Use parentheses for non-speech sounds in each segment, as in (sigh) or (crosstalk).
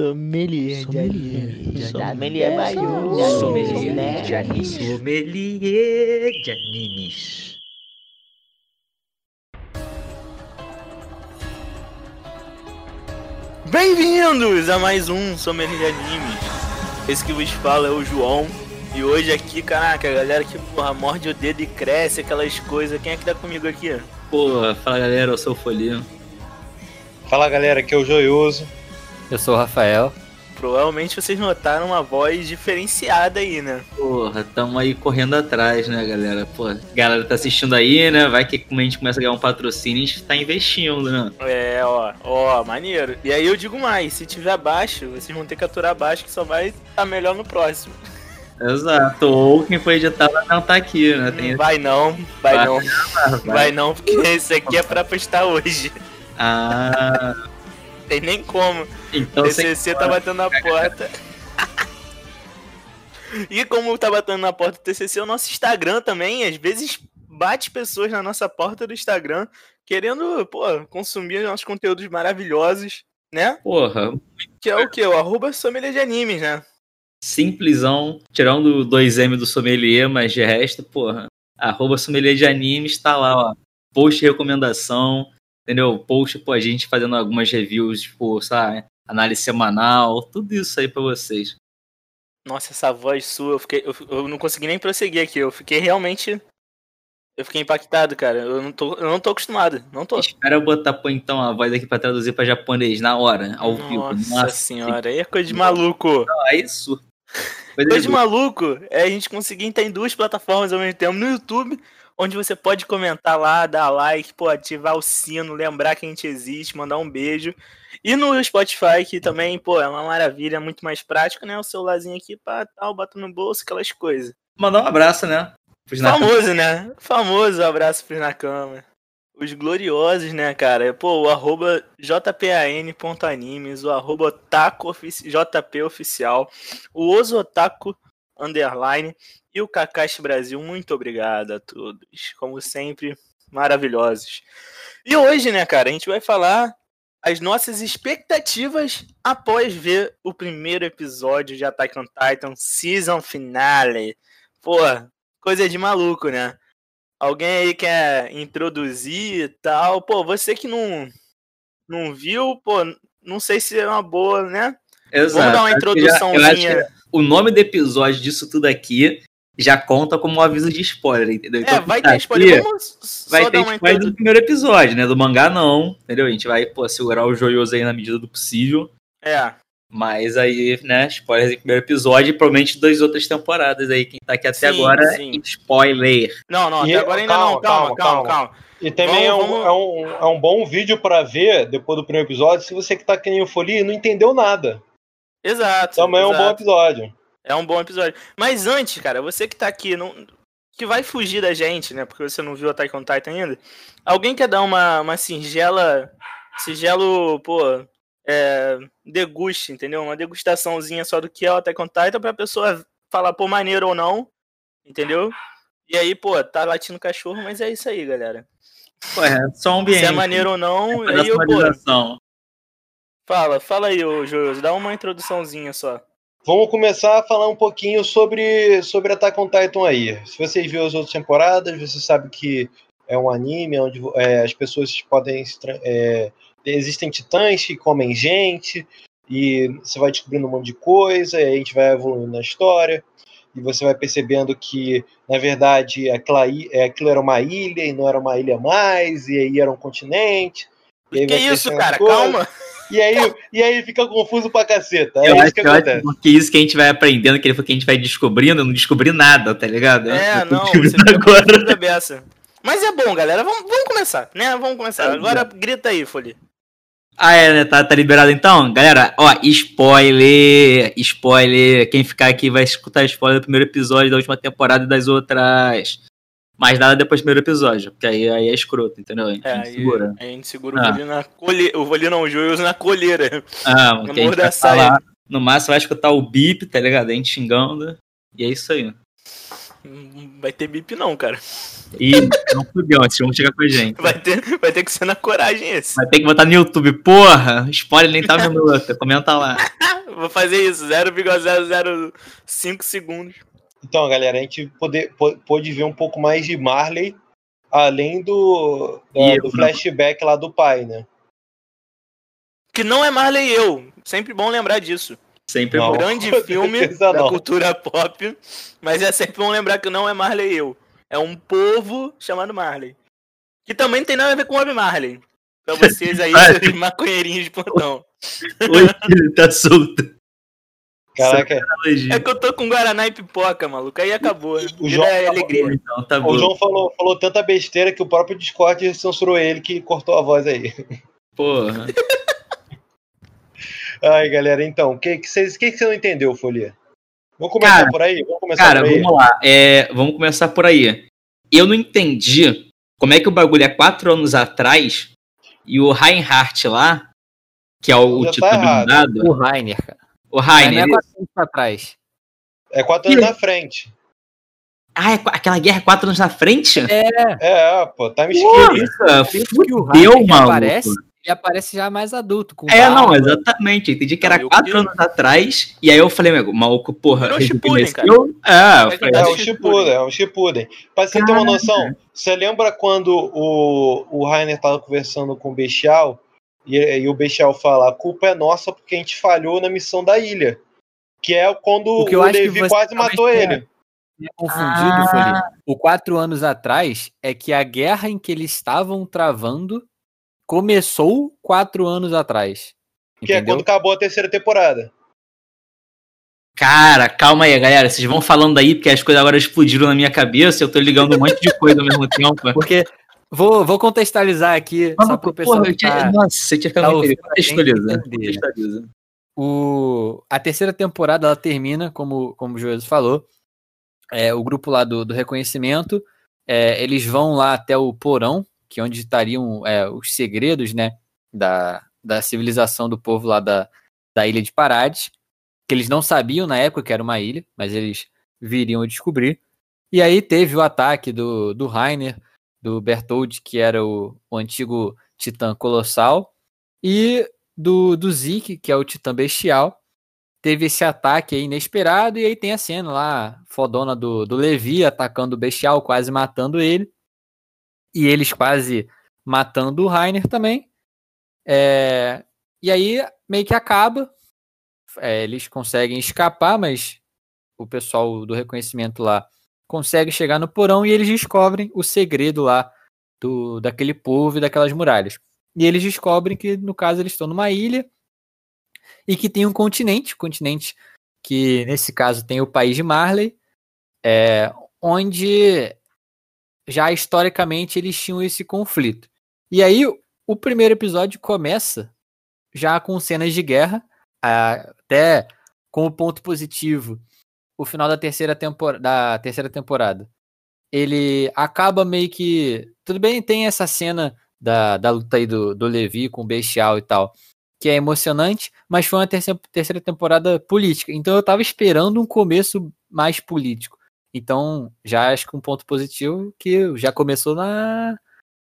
Sommelier. Sommelier maior. Sommelier de animes. Sommelier de animes. Bem-vindos a mais um Sommelier de Animes. Esse que vos fala é o João. E hoje aqui, caraca, a galera que porra, morde o dedo e cresce, aquelas coisas. Quem é que tá comigo aqui? Porra, fala galera, eu sou o Folhinho. Fala galera, aqui é o Joioso. Eu sou o Rafael. Provavelmente vocês notaram uma voz diferenciada aí, né? Porra, tamo aí correndo atrás, né, galera? Pô, galera tá assistindo aí, né? Vai que como a gente começa a ganhar um patrocínio, a gente tá investindo, né? É, ó, ó, maneiro. E aí eu digo mais, se tiver abaixo, vocês vão ter que aturar abaixo que só vai estar tá melhor no próximo. Exato. Ou quem foi editado não tá aqui, né? Tem... Vai não, vai, vai não. Vai. vai não, porque esse aqui é pra postar hoje. Ah. Tem nem como. Então, TCC tá batendo na porta. (laughs) e como tá batendo na porta do TCC, o nosso Instagram também, às vezes bate pessoas na nossa porta do Instagram querendo, pô, consumir nossos conteúdos maravilhosos, né? Porra. Que é o que? O arroba sommelier de animes, né? Simplesão, tirando o 2M do sommelier, mas de resto, porra, arroba sommelier de animes tá lá, ó. Post de recomendação, entendeu? Post, pô, a gente fazendo algumas reviews, tipo, sabe? Análise semanal, tudo isso aí pra vocês. Nossa, essa voz sua, eu, fiquei, eu, eu não consegui nem prosseguir aqui. Eu fiquei realmente. Eu fiquei impactado, cara. Eu não tô, eu não tô acostumado. Não tô. Espera eu botar, pô, então, a voz aqui pra traduzir pra japonês na hora, ao Nossa vivo. Nossa senhora, aí é coisa de maluco. Não, é isso. (laughs) Coisa, coisa de maluco é a gente conseguir estar em duas plataformas ao mesmo tempo. No YouTube onde você pode comentar lá, dar like, pô, ativar o sino, lembrar que a gente existe, mandar um beijo. E no Spotify, que também, pô, é uma maravilha, é muito mais prático, né? O celularzinho aqui, pá, tal, bota no bolso, aquelas coisas. Mandar um abraço, né? Famoso, né? Famoso abraço pros na cama. Os gloriosos, né, cara? Pô, o arroba jpan.animes, o arroba otaku, jp oficial, o Ozotaku underline e o Kakashi Brasil. Muito obrigado a todos. Como sempre, maravilhosos. E hoje, né, cara, a gente vai falar as nossas expectativas após ver o primeiro episódio de Attack on Titan Season Finale. Pô, coisa de maluco, né? Alguém aí quer introduzir e tal? Pô, você que não, não viu, pô, não sei se é uma boa, né? Exato. Vamos dar uma introduçãozinha. o nome do episódio disso tudo aqui já conta como um aviso de spoiler, entendeu? Então, é, vai ter spoiler. Vamos vai ter spoiler do primeiro episódio, né? Do mangá não, entendeu? A gente vai, pô, segurar o joioso aí na medida do possível. É. Mas aí, né, spoilers do primeiro episódio e provavelmente das outras temporadas aí. Quem tá aqui até sim, agora, sim. spoiler. Não, não, até e, agora ainda calma, não. Calma, calma, calma. calma. E também vamos, é, um, vamos... é, um, é um bom vídeo para ver depois do primeiro episódio se você que tá que nem o Folia e não entendeu nada. Exato. Também exato. é um bom episódio. É um bom episódio. Mas antes, cara, você que tá aqui, não, que vai fugir da gente, né? Porque você não viu Attack on Titan ainda. Alguém quer dar uma, uma singela. Singelo, pô. É, deguste, entendeu? Uma degustaçãozinha só do que é o Attack on Titan pra pessoa falar, pô, maneiro ou não. Entendeu? E aí, pô, tá latindo cachorro, mas é isso aí, galera. Pô, é só um ambiente. Se é maneiro ou não, é aí eu, pô. Fala, fala aí, ô Josi, dá uma introduçãozinha só. Vamos começar a falar um pouquinho sobre, sobre Attack on Titan aí. Se vocês viram as outras temporadas, você sabe que é um anime onde é, as pessoas podem. É, existem titãs que comem gente, e você vai descobrindo um monte de coisa, e a gente vai evoluindo na história, e você vai percebendo que, na verdade, é, aquilo era uma ilha e não era uma ilha mais, e aí era um continente. Que isso, cara? Coisa. Calma! E aí, e aí fica confuso pra caceta. É eu isso acho que acontece. Porque isso que a gente vai aprendendo, que ele foi que a gente vai descobrindo, eu não descobri nada, tá ligado? É, não, você agora. Beça. Mas é bom, galera. Vamos, vamos começar, né? Vamos começar. É, agora grita aí, Folie. Ah, é, né? Tá, tá liberado então? Galera, ó, spoiler! Spoiler! Quem ficar aqui vai escutar spoiler do primeiro episódio da última temporada e das outras. Mas nada depois do primeiro episódio, porque aí, aí é escroto, entendeu? A gente, é, segura. a gente segura ah. o na colheira. O Voli não, o Joelson na colheira. Ah, (laughs) no morro da saia. No máximo vai escutar o bip, tá ligado? A gente xingando. E é isso aí. Não vai ter bip não, cara. Ih, (laughs) não fudeu, vocês vão chegar com a gente. Vai ter, vai ter que ser na coragem esse. Vai ter que botar no YouTube. Porra, spoiler nem tá vendo (laughs) outra. Comenta lá. Vou fazer isso, 0,005 segundos. Então, galera, a gente poder, pôde ver um pouco mais de Marley, além do, da- do né? flashback lá do pai, né? Que não é Marley e eu. Sempre bom lembrar disso. Sempre Não. bom. Grande (laughs) filme da não. cultura pop. Mas é sempre bom lembrar que não é Marley e eu. É um povo chamado Marley. Que também não tem nada a ver com o Bob Marley. Pra vocês aí, (laughs) (laughs) maconheirinhos de plantão. Ele tá solto. Caraca, Analogia. É que eu tô com Guaraná e pipoca, maluco. Aí acabou. O Vida João é tá alegria. Então, tá o. João falou, falou tanta besteira que o próprio Discord censurou ele que cortou a voz aí. Porra. (laughs) Ai, galera, então, o que, que, vocês- que, que você não entendeu, Folia? Vamos começar Cara, por aí? Vamos começar Cara, por aí? vamos lá. É, vamos começar por aí. Eu não entendi como é que o bagulho é quatro anos atrás e o Reinhardt lá, que é o, Já o titã tá errado. blindado, O Rainer, cara. O Não Rainer. é quatro anos pra trás. É quatro anos na frente. Ah, é qu- aquela guerra é quatro anos na frente? É, pô, time skip. Porra, Por isso que o fudeu, maluco. aparece, ele aparece já mais adulto. Com É, não, barba. exatamente. Eu entendi que era Não, quatro anos atrás. E aí eu falei, meu, maluco, porra, Virou Shippuden, rejuvenesceu. É, eu É falei, É Acho o Shippuden, é o Shippuden. Pra você ter uma noção, você lembra quando o, o Rainer tava conversando com o Bestial e, e o Bestial fala, a culpa é nossa porque a gente falhou na missão da ilha. Que é quando O o, que eu acho que Levi quase matou tenha- ele. Confundido, Folia. O quatro anos atrás é que a guerra em que eles estavam travando começou quatro anos atrás. Que é Entendeu? quando acabou a terceira temporada. Cara, calma aí, galera. Vocês vão falando aí, porque as coisas agora explodiram na minha cabeça. Eu tô ligando um monte de coisa ao mesmo tempo. (laughs) Porque vou, vou contextualizar aqui, só pro pessoal Porra, tá- Nossa, você tinha que tá. Contextualiza. Contextualiza. o, a terceira temporada ela termina, como, como o Joelho falou. É, o grupo lá do, do reconhecimento, é, eles vão lá até o porão, que é onde estariam é, os segredos né, da, da civilização do povo lá da, da ilha de Parades, que eles não sabiam na época que era uma ilha, mas eles viriam a descobrir. E aí teve o ataque do, do Rainer, do Bertoldi, que era o, o antigo titã colossal, e do, do que é o Titã Bestial. Teve esse ataque inesperado, e aí tem a cena lá, fodona do, do Levi atacando o Bestial, quase matando ele. E eles quase matando o Rainer também. É, e aí meio que acaba. É, eles conseguem escapar, mas o pessoal do reconhecimento lá consegue chegar no porão e eles descobrem o segredo lá do, daquele povo e daquelas muralhas. E eles descobrem que, no caso, eles estão numa ilha e que tem um continente, continente que, nesse caso, tem o país de Marley, é, onde já historicamente eles tinham esse conflito. E aí, o primeiro episódio começa já com cenas de guerra, até como ponto positivo, o final da terceira, tempor da terceira temporada. Ele acaba meio que. Tudo bem, tem essa cena da, da luta aí do, do Levi com o Bestial e tal, que é emocionante, mas foi uma terceira, terceira temporada política. Então eu tava esperando um começo mais político. Então, já acho que um ponto positivo que já começou na,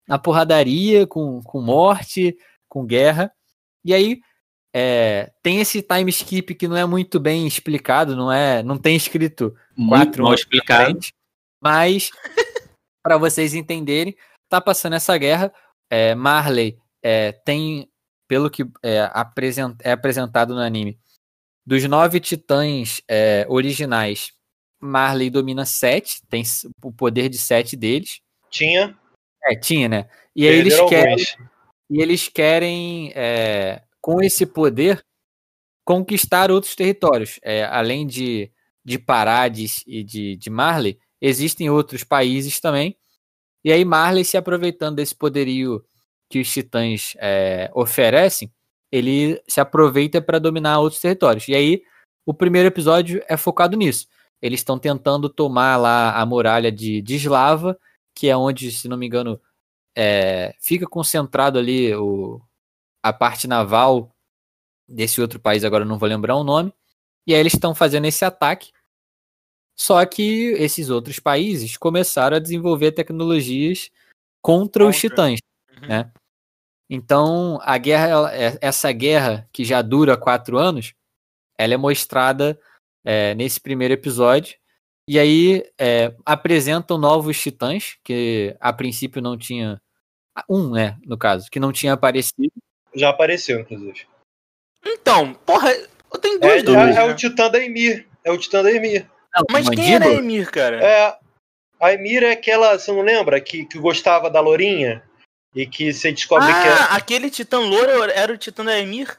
na porradaria, com, com morte, com guerra. E aí é, tem esse time skip que não é muito bem explicado, não é, não tem escrito Muito quatro mal explicado. frente, mas (laughs) para vocês entenderem, tá passando essa guerra. é, Marley é, tem, pelo que é, apresent, é apresentado no anime, dos nove titãs é, originais, Marley domina sete, tem o poder de sete deles. Tinha. É, tinha, né? E aí eles querem alguns. e eles querem, é, com esse poder, conquistar outros territórios. É, além de, de Parades e de, de Marley, existem outros países também. E aí Marley, se aproveitando desse poderio que os titãs é, oferecem, ele se aproveita para dominar outros territórios. E aí o primeiro episódio é focado nisso. Eles estão tentando tomar lá a muralha de, de Slava, que é onde, se não me engano, é, fica concentrado ali o, a parte naval desse outro país, agora não vou lembrar o nome. E aí eles estão fazendo esse ataque. Só que esses outros países começaram a desenvolver tecnologias contra, os Contra. titãs, Uhum. né? Então, a guerra, é- essa guerra que já dura quatro anos, ela é mostrada é, nesse primeiro episódio. E aí é, apresentam novos titãs, que a princípio não tinha. Um, né, no caso, que não tinha aparecido. Já apareceu, inclusive. Então, porra, eu tenho É, duas é- dúvidas. é né? o Titã da Emir. É o Titã da Emir. Não, Mas o quem era a Mandíbula? Emir, cara? É, a Emir é aquela, você não lembra? Que, que gostava da Lourinha? E que você descobre que é ah, aquele titã louro era o titã da Emir?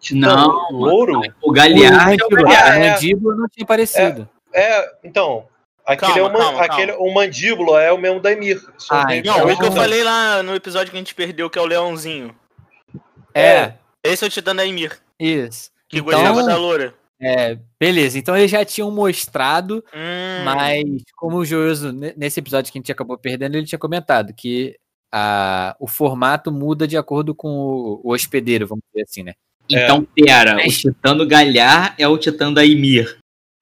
Titã Não, louro? O O Galhardo é o Mandíbula. Ah, o é. Mandíbula não tinha aparecido. É, então. Aquele Calma, é o, man- calma, aquele, o mandíbula é o mesmo da Emir. Ah, então Não, é o que eu não. falei lá no episódio que a gente perdeu, que é o leãozinho. É, Esse é o titã da Emir, isso. que Então, gostava da loura. é, beleza, então eles já tinham mostrado, Hum, mas como o Joioso, ne- nesse episódio que a gente acabou perdendo, ele tinha comentado que a, o formato muda de acordo com o, o hospedeiro, vamos dizer assim, né? Então, pera, o Titã do Galhar é o Titã da Ymir.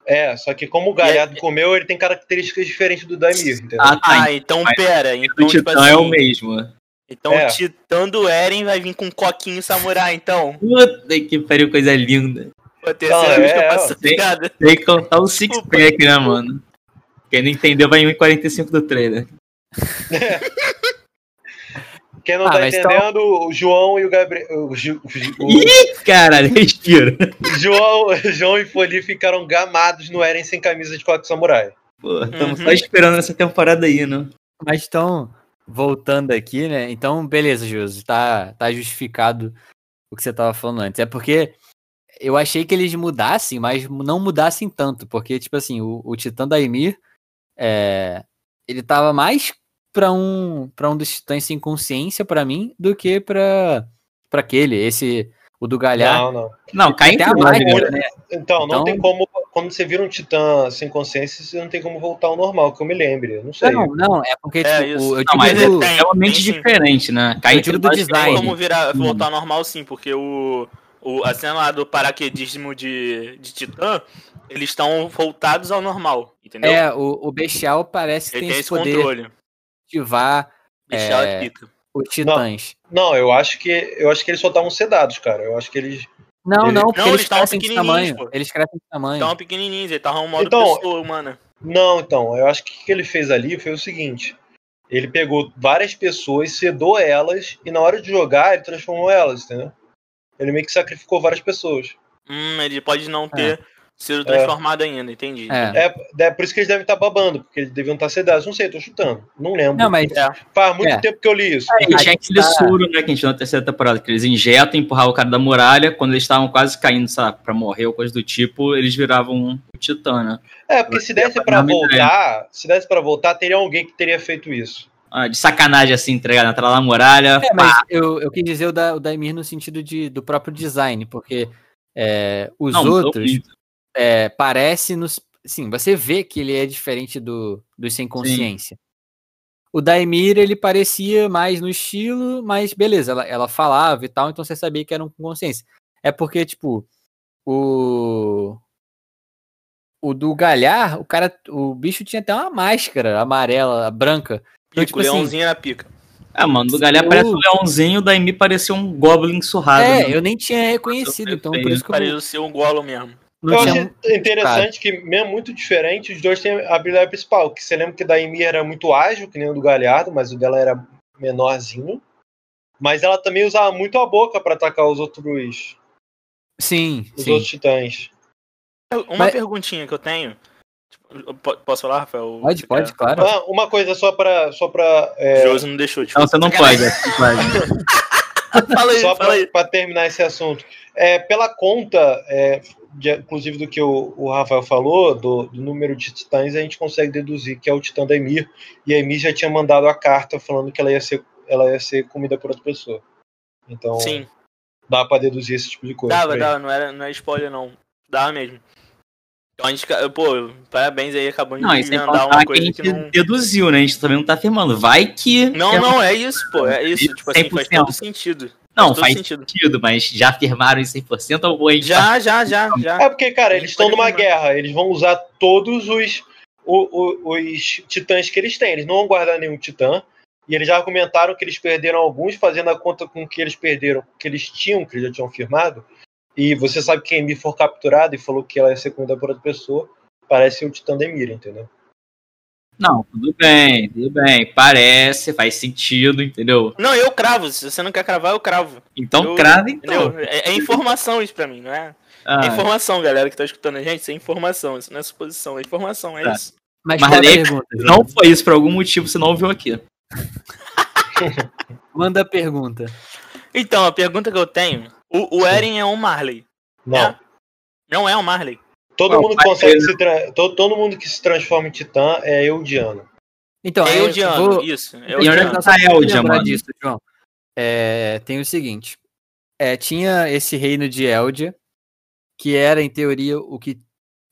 É, só que como o Galhardo comeu, ele tem características diferentes do da Emir, entendeu? Ah, tá. Ah, então pera. o Então, tipo Titã é o assim, mesmo. Então É. o titã do Eren vai vir com um coquinho samurai, então. Puta que pariu, coisa linda. Terceira Não, vez que eu é, essa tem-. Tem que contar o six pack, né, mano? Quem não entendeu vai em 1,45 do trailer. (laughs) Quem não Ah, tá mas entendendo, o João e o Gabriel. O, Ju- o- Ih, caralho, (laughs) respira. João, (laughs) João e Foli ficaram gamados no Eren sem camisa de coque samurai. Pô, estamos Uhum. só esperando essa temporada aí, né? Mas então, voltando aqui, né? Então, beleza, Josi, tá, tá justificado o que você tava falando antes. É porque eu achei que eles mudassem, mas não mudassem tanto, porque, tipo assim, o, o Titã da Emir, é, ele tava mais pra um, pra um dos Titãs sem consciência, pra mim, do que pra, pra aquele, esse, o do Galhar. Não, não. Não, cai Até a né? né? Então, não Então- tem como. Quando você vira um titã sem consciência, você não tem como voltar ao normal, que eu me lembre. Eu não sei. Não, não, é porque, É, tipo, isso. eu Não, mas digo, é- é realmente tem sim. diferente, né? Cai Eu digo do design. Tem como virar, Hum. voltar ao normal sim, porque o, o, a cena lá do paraquedismo de, de Titã, eles estão voltados ao normal, entendeu? é, o, o Bestial parece que Ele tem tem esse poder controle. de ativar Deixar É, é... pica. os Titãs. Não, eu acho que eu acho que eles só estavam sedados, cara. Eu acho que eles. Não, Ele- não, porque Não, eles eles crescem de tamanho. pô. Eles crescem de tamanho. Estavam pequenininhos, ele tava um modo Então- pessoa humana. Não, então, eu acho que o que ele fez ali foi o seguinte: ele pegou várias pessoas, sedou elas, e na hora de jogar, ele transformou elas, entendeu? Ele meio que sacrificou várias pessoas. Hum, ele pode não ter sido transformado ainda, entendi. É. É, é por isso que eles devem estar babando, porque eles deviam estar sedados. Não sei, tô chutando. Não lembro. Não, mas É. Faz muito é. tempo que eu li isso. E tinha Aí aquele tá. soro, né, que a gente viu na terceira temporada, que eles injetam, empurravam o cara da muralha, quando eles estavam quase caindo, sabe, pra morrer ou coisa do tipo, eles viravam um titã, né? É, porque se desse pra voltar, se desse pra voltar, teria alguém que teria feito isso. Ah, de sacanagem, assim, entregar na tela da muralha, É, mas eu, eu quis dizer o da, o da Emir no sentido de, do próprio design, porque é, os não, outros. É, parece nos. Sim, você vê que ele é diferente do, dos sem consciência. O da Emir, ele parecia mais no estilo, mas beleza, ela, ela falava e tal, então você sabia que eram com consciência. É porque, tipo, o. O do Galhar, o cara. O bicho tinha até uma máscara amarela, branca. Então, Pico, tipo assim, leãozinho era pica. Ah, mano, do Galhar o- parece um leãozinho, da Amy parecia um Goblin surrado. É, né? eu nem tinha reconhecido, então por isso que eu Pareceu ser um Gollum mesmo. Não eu tinha. achei interessante que, mesmo muito diferente, os dois têm a habilidade principal. Que você lembra que da Amy era muito ágil, que nem o do Galhardo, mas o dela era menorzinho. Mas ela também usava muito a boca pra atacar os outros, Sim, os sim. outros titãs. Uma Mas- perguntinha que eu tenho. Tipo, Posso falar, Rafael? Pode, pode, quer? claro. Ah, uma coisa só pra. Só pra, O é, Josi não deixou. Tipo, Não, você não pode, pode. (laughs) Fala aí, só fala aí. para terminar esse assunto. É, pela conta, é, de- inclusive do que o, o Rafael falou, do, do número de titãs, a gente consegue deduzir que é o titã da Emir. E a Emir já tinha mandado a carta falando que ela ia ser, ela ia ser comida por outra pessoa. Então Sim, dá pra deduzir esse tipo de coisa. dava, dava. Não, era, não é spoiler, não. Dava mesmo. Então a gente. Pô, parabéns aí, acabou de Não, emendar contar uma que a coisa gente que não. deduziu, né? A gente também não tá afirmando. Vai que. Não, não, é isso, pô. É isso. Tipo assim, faz 100%. todo sentido. Não, faz sentido. sentido, mas já afirmaram em 100% ou Já, já, já, já. É porque, cara, eles Eles estão numa guerra, eles vão usar todos os, o- o- os titãs que eles têm. Eles não vão guardar nenhum titã. E eles já argumentaram que eles perderam alguns, fazendo a conta com que eles perderam, que eles tinham, que eles já tinham firmado. e você sabe que a Emi for capturada e falou que ela ia ser comida por outra pessoa, parece o Titã Demir, entendeu? Não, tudo bem, tudo bem. Parece, faz sentido, entendeu? Não, eu cravo. Se você não quer cravar, eu cravo. Então Eu- crava então. Entendeu? É, é informação isso pra mim, não é? Ah, É informação, galera que tá escutando a gente. Isso é informação. Isso não é suposição, é informação. É Tá. isso. Mas, Mas não foi isso por algum motivo, você não ouviu aqui. (laughs) Manda a pergunta. Então, a pergunta que eu tenho: o, o Eren é um Marley. Não. É. Não é um Marley. Todo Não, mundo consegue ele- se tra- todo, todo mundo que se transforma em Titã é Eldiano. Então, é eu Eldiano, vou- isso. É E onde é Eldiano. que tá a Eldia, mano? disso, João. É, tem o seguinte: é, tinha esse reino de Eldia, que era, em teoria, o que.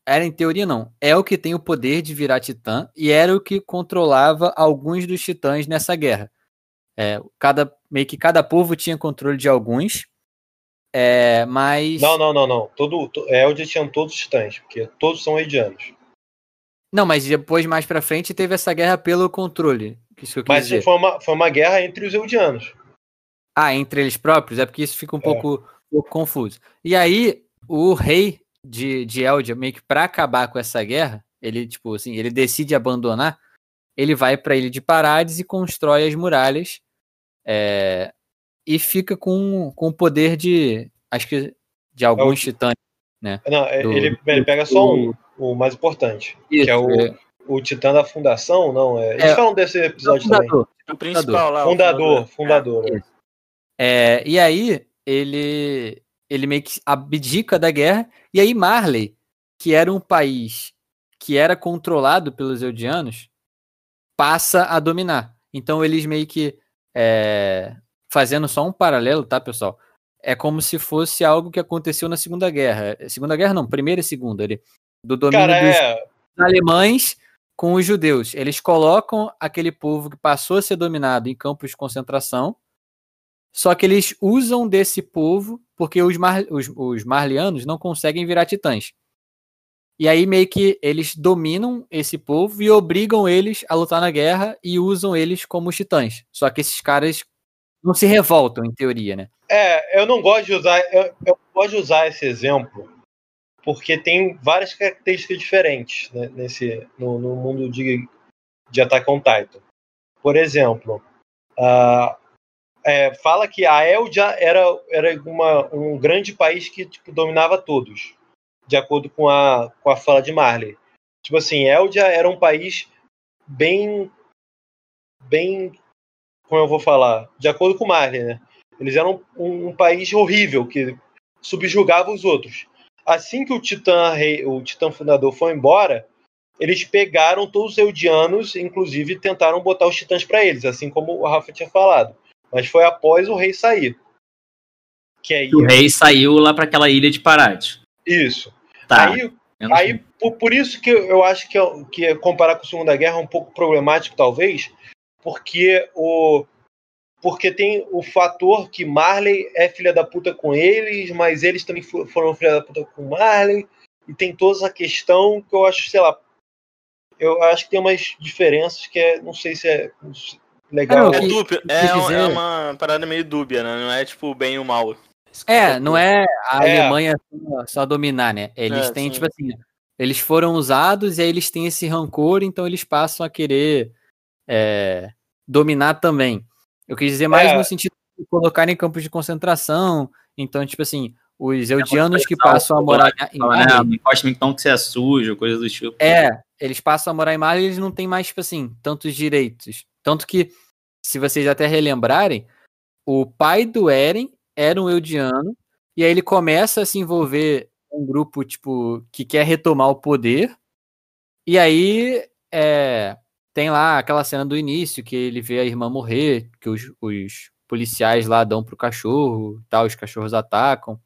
Era em teoria, não. É o que tem o poder de virar titã e era o que controlava alguns dos titãs nessa guerra. É, cada, meio que cada povo tinha controle de alguns. É, mas. Não, não, não, não. Todo, to, Eldia tinha todos os titãs, porque todos são Eldianos. Não, mas depois, mais pra frente, teve essa guerra pelo controle. Isso Mas dizer. foi uma, foi uma guerra entre os Eldianos. Ah, entre eles próprios? É porque isso fica um pouco, um pouco confuso. E aí, o rei de, de Eldia, meio que pra acabar com essa guerra, ele, tipo assim, ele decide abandonar, ele vai pra ilha de Parades e constrói as muralhas é, e fica com, com o poder de, acho que, de alguns titãs. Não, é- Do- ele, ele pega só um, o mais importante. Isso, é o- é, O Titã da Fundação, não, é. Eles É, falam desse episódio também. fundador. O principal lá. o Fundador, fundador. Isso. É, e aí, ele, ele meio que abdica da guerra. E aí, Marley, que era um país que era controlado pelos Eldianos, passa a dominar. Então, eles meio que. é, fazendo só um paralelo, tá, pessoal? É como se fosse algo que aconteceu na Segunda Guerra. Segunda Guerra, não, Primeira e Segunda. Ele, do domínio Cara, dos é. alemães com os judeus. Eles colocam aquele povo que passou a ser dominado em campos de concentração, só que eles usam desse povo porque os, mar, os, os marlianos não conseguem virar titãs. E aí meio que eles dominam esse povo e obrigam eles a lutar na guerra e usam eles como titãs. Só que esses caras não se revoltam, em teoria, né? É, eu não gosto de usar, eu, eu gosto de usar esse exemplo porque tem várias características diferentes né, nesse no, no mundo de, de Attack on Titan. Por exemplo, ah, é, fala que a Eldia era, era uma, um grande país que tipo, dominava todos, de acordo com a, com a fala de Marley. Tipo assim, Eldia era um país bem bem como eu vou falar, de acordo com Marley, né? Eles eram um, um país horrível que subjugava os outros. Assim que o Titã rei, o Titã fundador foi embora, eles pegaram todos os Eldianos, inclusive tentaram botar os Titãs para eles, assim como o Rafa tinha falado. Mas foi após o rei sair. Que aí O rei saiu lá pra aquela ilha de Parade. isso. Tá. Aí Aí, por, por isso que eu acho que, é- que comparar com a Segunda Guerra é um pouco problemático, talvez, porque o porque tem o fator que Marley é filha da puta com eles, mas eles também fo- foram filha da puta com Marley, e tem toda essa questão que eu acho, sei lá, eu acho que tem umas diferenças que é, não sei se é legal. É, dúbio, é, dizer- é uma parada meio dúbia, né? Não é tipo o bem e o mal. É, não é a É. Alemanha só, só dominar, né? Eles É, têm, sim. tipo assim, eles foram usados e aí eles têm esse rancor, então eles passam a querer é, dominar também. Eu quis dizer mais É. no sentido de colocar em campos de concentração. Então, tipo assim, os eldianos que expressão passam a morar em né? Marley, Não então que você é sujo, coisa do tipo. é, eles passam a morar em Marley e eles não têm mais, tipo assim, tantos direitos. Tanto que, se vocês até relembrarem, o pai do Eren era um Eldiano, e aí ele começa a se envolver um grupo, tipo, que quer retomar o poder, e aí é, tem lá aquela cena do início, que ele vê a irmã morrer, que os, os policiais lá dão pro cachorro, tal, os cachorros atacam.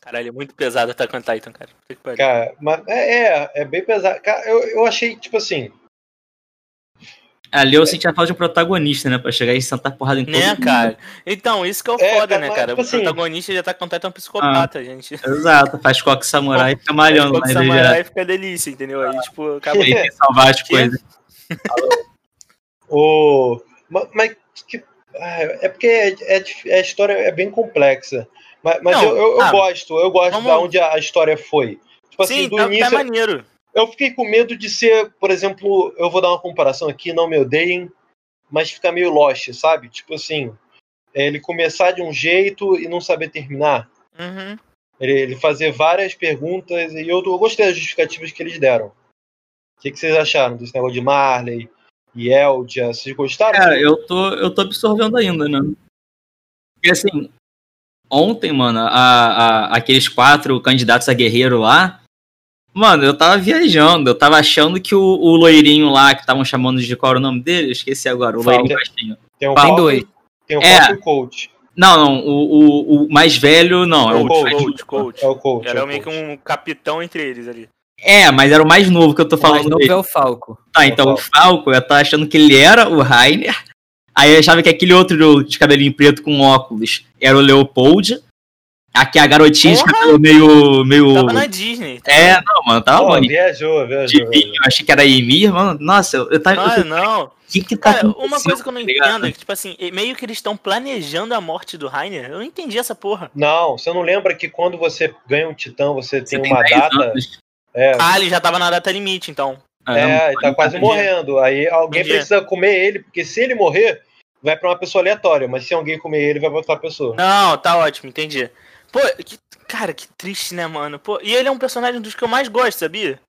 Caralho, é muito pesado Attack on Titan, cara. Cara, mas é, é, é bem pesado. Cara, eu, eu achei, tipo assim, Ali eu senti a falta de um protagonista, né? Pra chegar e sentar porrada em todo Né, mundo. cara? Então, isso que é o É, foda, cara, né, mas, cara? tipo o assim- protagonista Attack on Titan é um psicopata, gente. Exato, faz coque samurai e fica malhando quando ilha samurai direto. fica delícia, entendeu? Aí, tipo, acaba. E tem que salvar as coisas. O, ma- mas que- ah, é porque é, é a história é bem complexa. Mas, mas Não, eu, eu, eu ah, gosto, eu gosto vamos- da onde a, história foi. Tipo assim, Sim, do tá, início. tá maneiro. Eu fiquei com medo de ser, por exemplo, eu vou dar uma comparação aqui, não me odeiem, mas ficar meio Lost, sabe? Tipo assim, é, ele começar de um jeito e não saber terminar. Uhum. Ele, ele fazer várias perguntas e eu, eu gostei das justificativas que eles deram. O que, que vocês acharam desse negócio de Marley e Eldia? Vocês gostaram? Cara, eu tô, eu tô absorvendo ainda, né? Porque assim, ontem, mano, a, a- aqueles quatro candidatos a guerreiro lá, mano, eu tava viajando, eu tava achando que o, o loirinho lá, que estavam chamando de qual era o nome dele? Eu esqueci agora, o Falta. loirinho baixinho. Tem um Tem Falcon- dois. Tem o É. E Coach. Não, não, o, o, o mais velho, não, é o Coach, mais- coach, coach. É o Coach. é Era o meio que um capitão entre eles ali. É, mas era o mais novo que eu tô O mais falando. novo dele. é o Falco. Tá, então o Falco, eu tava achando que ele era o Rainer. Aí eu achava que aquele outro de cabelinho preto com óculos era o Leopold. Aqui a garotinha de Porra! cabelo meio. meio... Tava na Disney. É, não, mano, tava Pô, longe. viajou, viajou. De eu achei que era Emir, mano. Nossa, eu, eu tava. Ah, eu- não. O que que tá Cara, uma coisa que eu não tá ligado? entendo é que, tipo assim, meio que eles estão planejando a morte do Rainer. Eu não entendi essa porra. Não, você não lembra que quando você ganha um titã, você Você tem tem uma 10 data. anos. É, Ah, ele já tava na data limite, então. É, ele tá quase morrendo. Aí alguém Entendi. precisa comer ele, porque se ele morrer, vai pra uma pessoa aleatória. Mas se alguém comer ele, vai pra outra pessoa. Não, tá ótimo, entendi. Pô, que- cara, que triste, né, mano? Pô, e ele é um personagem dos que eu mais gosto, sabia?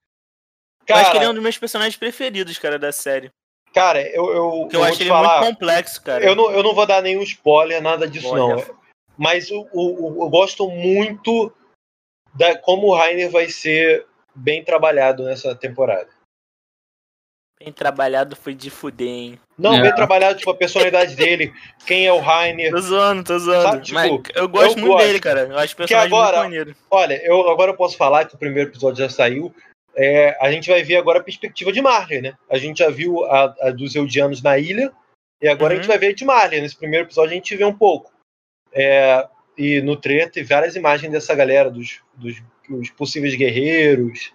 eu acho que ele é um Cara, dos meus personagens preferidos, cara, da série. cara, eu, eu, Porque eu eu, acho ele falar. muito complexo, cara. Eu não, eu não vou dar nenhum spoiler, nada disso, Olha. não. Mas o, o- o- eu gosto muito da como o Rainer vai ser bem trabalhado nessa temporada. Bem trabalhado foi de fuder, hein? Não, É. bem trabalhado, tipo, a personalidade dele, quem é o Rainer. Tô zoando, tô zoando. Sabe, tipo, Mas eu gosto eu muito gosto. dele, cara. Eu acho personagem agora-. Olha, eu agora eu posso falar que o primeiro episódio já saiu. É, a gente vai ver agora a perspectiva de Marley, né? A gente já viu a, a dos Eldianos na ilha, e agora a Uhum. gente vai ver a de Marley. Nesse primeiro episódio a gente vê um pouco. É, e no trailer tem várias imagens dessa galera, dos, dos, dos possíveis guerreiros.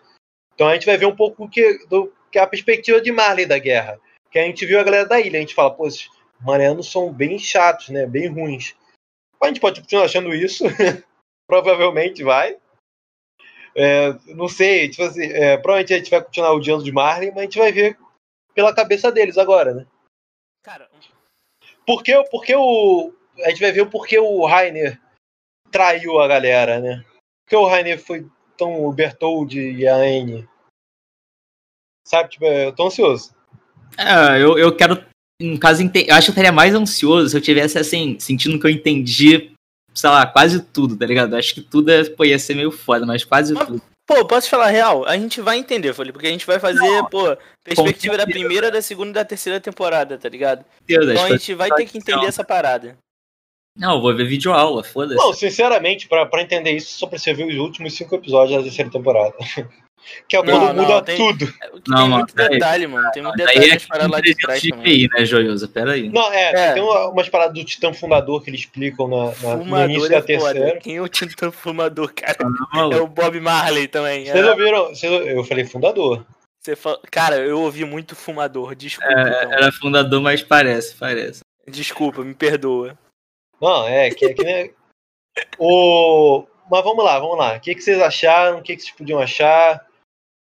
Então a gente vai ver um pouco que, do, que é a perspectiva de Marley da guerra. Que a gente viu a galera da ilha. A gente fala, pô, esses marianos são bem chatos, né? Bem ruins. A gente pode continuar achando isso. (laughs) Provavelmente vai. É, não sei, tipo assim, é, provavelmente a gente vai continuar odiando de Marley, mas a gente vai ver pela cabeça deles agora, né? Cara, Por que, por que o. A gente vai ver o porquê o Rainer traiu a galera, né? Por que o Rainer foi tão o Bertold e a Anne? Sabe, tipo, eu tô ansioso. É, eu, eu quero, no caso, eu acho que eu estaria mais ansioso se eu tivesse, assim, sentindo que eu entendi, sei lá, quase tudo, tá ligado? Acho que tudo é, pô, ia ser meio foda, mas quase Mas- tudo. pô, posso te falar a real? A gente vai entender, Folha, porque a gente vai fazer, pô, perspectiva da primeira, da segunda e da terceira temporada, tá ligado? Deus, Então a gente vai ter que entender essa parada. Não, eu vou ver vídeo aula, foda-se. Não, sinceramente, pra, pra entender isso, só precisa ver os últimos cinco episódios da terceira temporada. (laughs) que é Não, quando não, muda tem- tudo. É, que Não, tem mano, muito detalhe, mano. Tem muito Daí detalhe é nas paradas lá de 300 trás de também. Né, Joioso? Pera aí. Não, é, É. tem uma- umas paradas do Titã Fundador que eles explicam na, na- no início da é foda. terceira. Quem é o Titã Fumador, cara? Tá É o Bob Marley também. Vocês É. ouviram? eu falei Fundador. Você fala... Cara, eu ouvi muito Fumador. Desculpa, É, então. Era fundador, mas parece, parece. Desculpa, me perdoa. Não, é, que, que nem... o... Mas vamos lá, vamos lá. O que, que vocês acharam? O que, que vocês podiam achar?